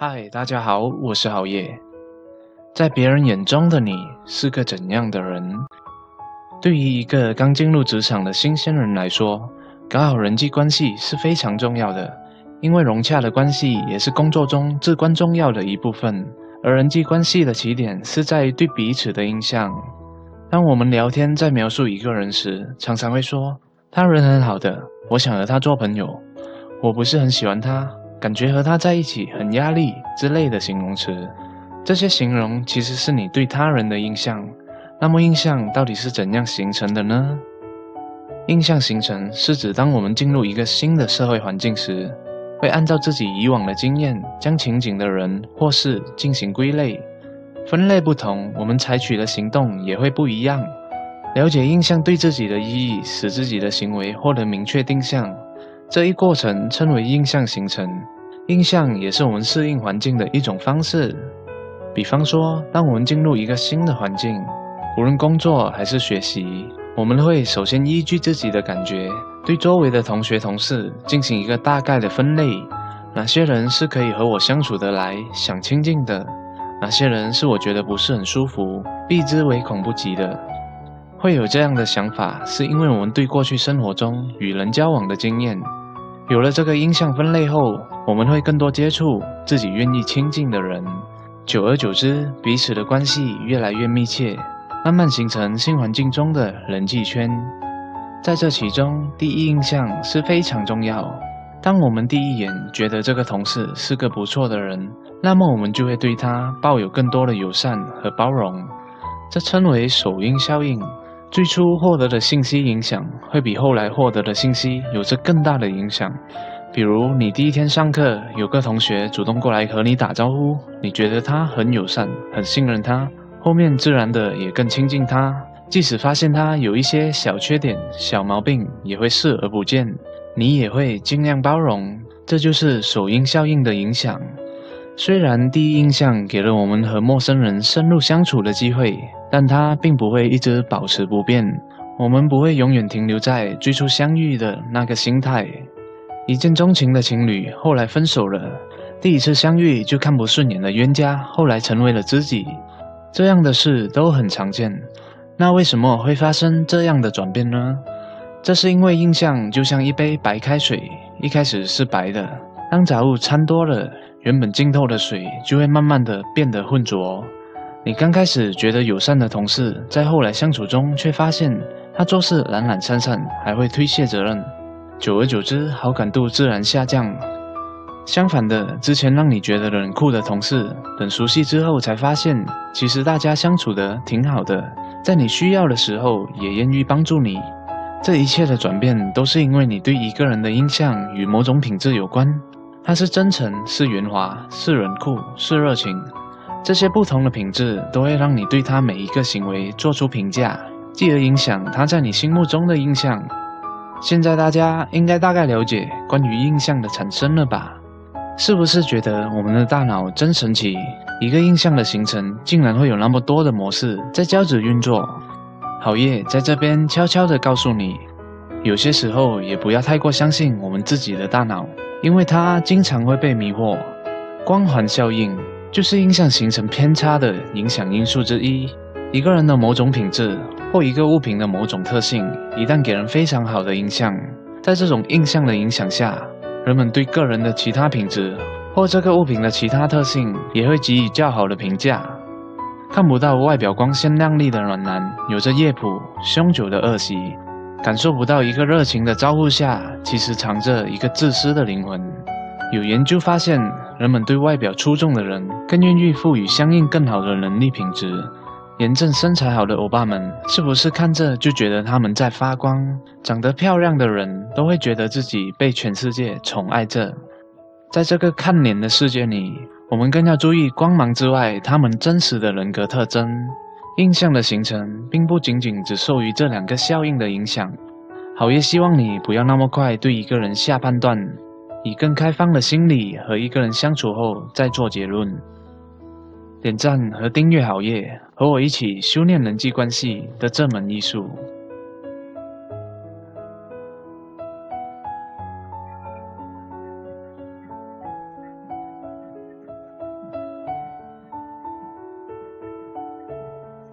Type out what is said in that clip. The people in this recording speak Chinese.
嗨，大家好，我是郝叶。在别人眼中的你是个怎样的人？对于一个刚进入职场的新鲜人来说，搞好人际关系是非常重要的，因为融洽的关系也是工作中至关重要的一部分。而人际关系的起点是在于对彼此的印象。当我们聊天在描述一个人时，常常会说他人很好的，我想和他做朋友。我不是很喜欢他。感觉和他在一起很压力之类的形容词，这些形容其实是你对他人的印象。那么印象到底是怎样形成的呢？印象形成是指当我们进入一个新的社会环境时，会按照自己以往的经验，将情景的人或事进行归类。分类不同，我们采取的行动也会不一样。了解印象对自己的意义，使自己的行为获得明确定向。这一过程称为印象形成，印象也是我们适应环境的一种方式。比方说，当我们进入一个新的环境，无论工作还是学习，我们会首先依据自己的感觉，对周围的同学同事进行一个大概的分类：哪些人是可以和我相处得来、想亲近的；哪些人是我觉得不是很舒服、避之唯恐不及的。会有这样的想法，是因为我们对过去生活中与人交往的经验。有了这个印象分类后，我们会更多接触自己愿意亲近的人，久而久之，彼此的关系越来越密切，慢慢形成新环境中的人际圈。在这其中，第一印象是非常重要。当我们第一眼觉得这个同事是个不错的人，那么我们就会对他抱有更多的友善和包容，这称为首因效应。最初获得的信息影响，会比后来获得的信息有着更大的影响。比如，你第一天上课，有个同学主动过来和你打招呼，你觉得他很友善，很信任他，后面自然的也更亲近他。即使发现他有一些小缺点、小毛病，也会视而不见，你也会尽量包容。这就是首因效应的影响。虽然第一印象给了我们和陌生人深入相处的机会，但它并不会一直保持不变。我们不会永远停留在最初相遇的那个心态。一见钟情的情侣后来分手了，第一次相遇就看不顺眼的冤家后来成为了知己，这样的事都很常见。那为什么会发生这样的转变呢？这是因为印象就像一杯白开水，一开始是白的，当杂物掺多了。原本浸透的水就会慢慢的变得浑浊。你刚开始觉得友善的同事，在后来相处中却发现他做事懒懒散散，还会推卸责任。久而久之，好感度自然下降。相反的，之前让你觉得冷酷的同事，等熟悉之后才发现，其实大家相处的挺好的，在你需要的时候也愿意帮助你。这一切的转变，都是因为你对一个人的印象与某种品质有关。他是真诚，是圆滑，是冷酷，是热情，这些不同的品质都会让你对他每一个行为做出评价，继而影响他在你心目中的印象。现在大家应该大概了解关于印象的产生了吧？是不是觉得我们的大脑真神奇？一个印象的形成竟然会有那么多的模式在交织运作？好业在这边悄悄地告诉你，有些时候也不要太过相信我们自己的大脑。因为它经常会被迷惑，光环效应就是印象形成偏差的影响因素之一。一个人的某种品质或一个物品的某种特性，一旦给人非常好的印象，在这种印象的影响下，人们对个人的其他品质或这个物品的其他特性也会给予较好的评价。看不到外表光鲜亮丽的暖男，有着夜谱凶久的恶习。感受不到一个热情的招呼下，其实藏着一个自私的灵魂。有研究发现，人们对外表出众的人更愿意赋予相应更好的能力品质。严正身材好的欧巴们，是不是看着就觉得他们在发光？长得漂亮的人都会觉得自己被全世界宠爱着。在这个看脸的世界里，我们更要注意光芒之外，他们真实的人格特征。印象的形成，并不仅仅只受于这两个效应的影响。好也希望你不要那么快对一个人下判断，以更开放的心理和一个人相处后再做结论。点赞和订阅好耶，和我一起修炼人际关系的这门艺术。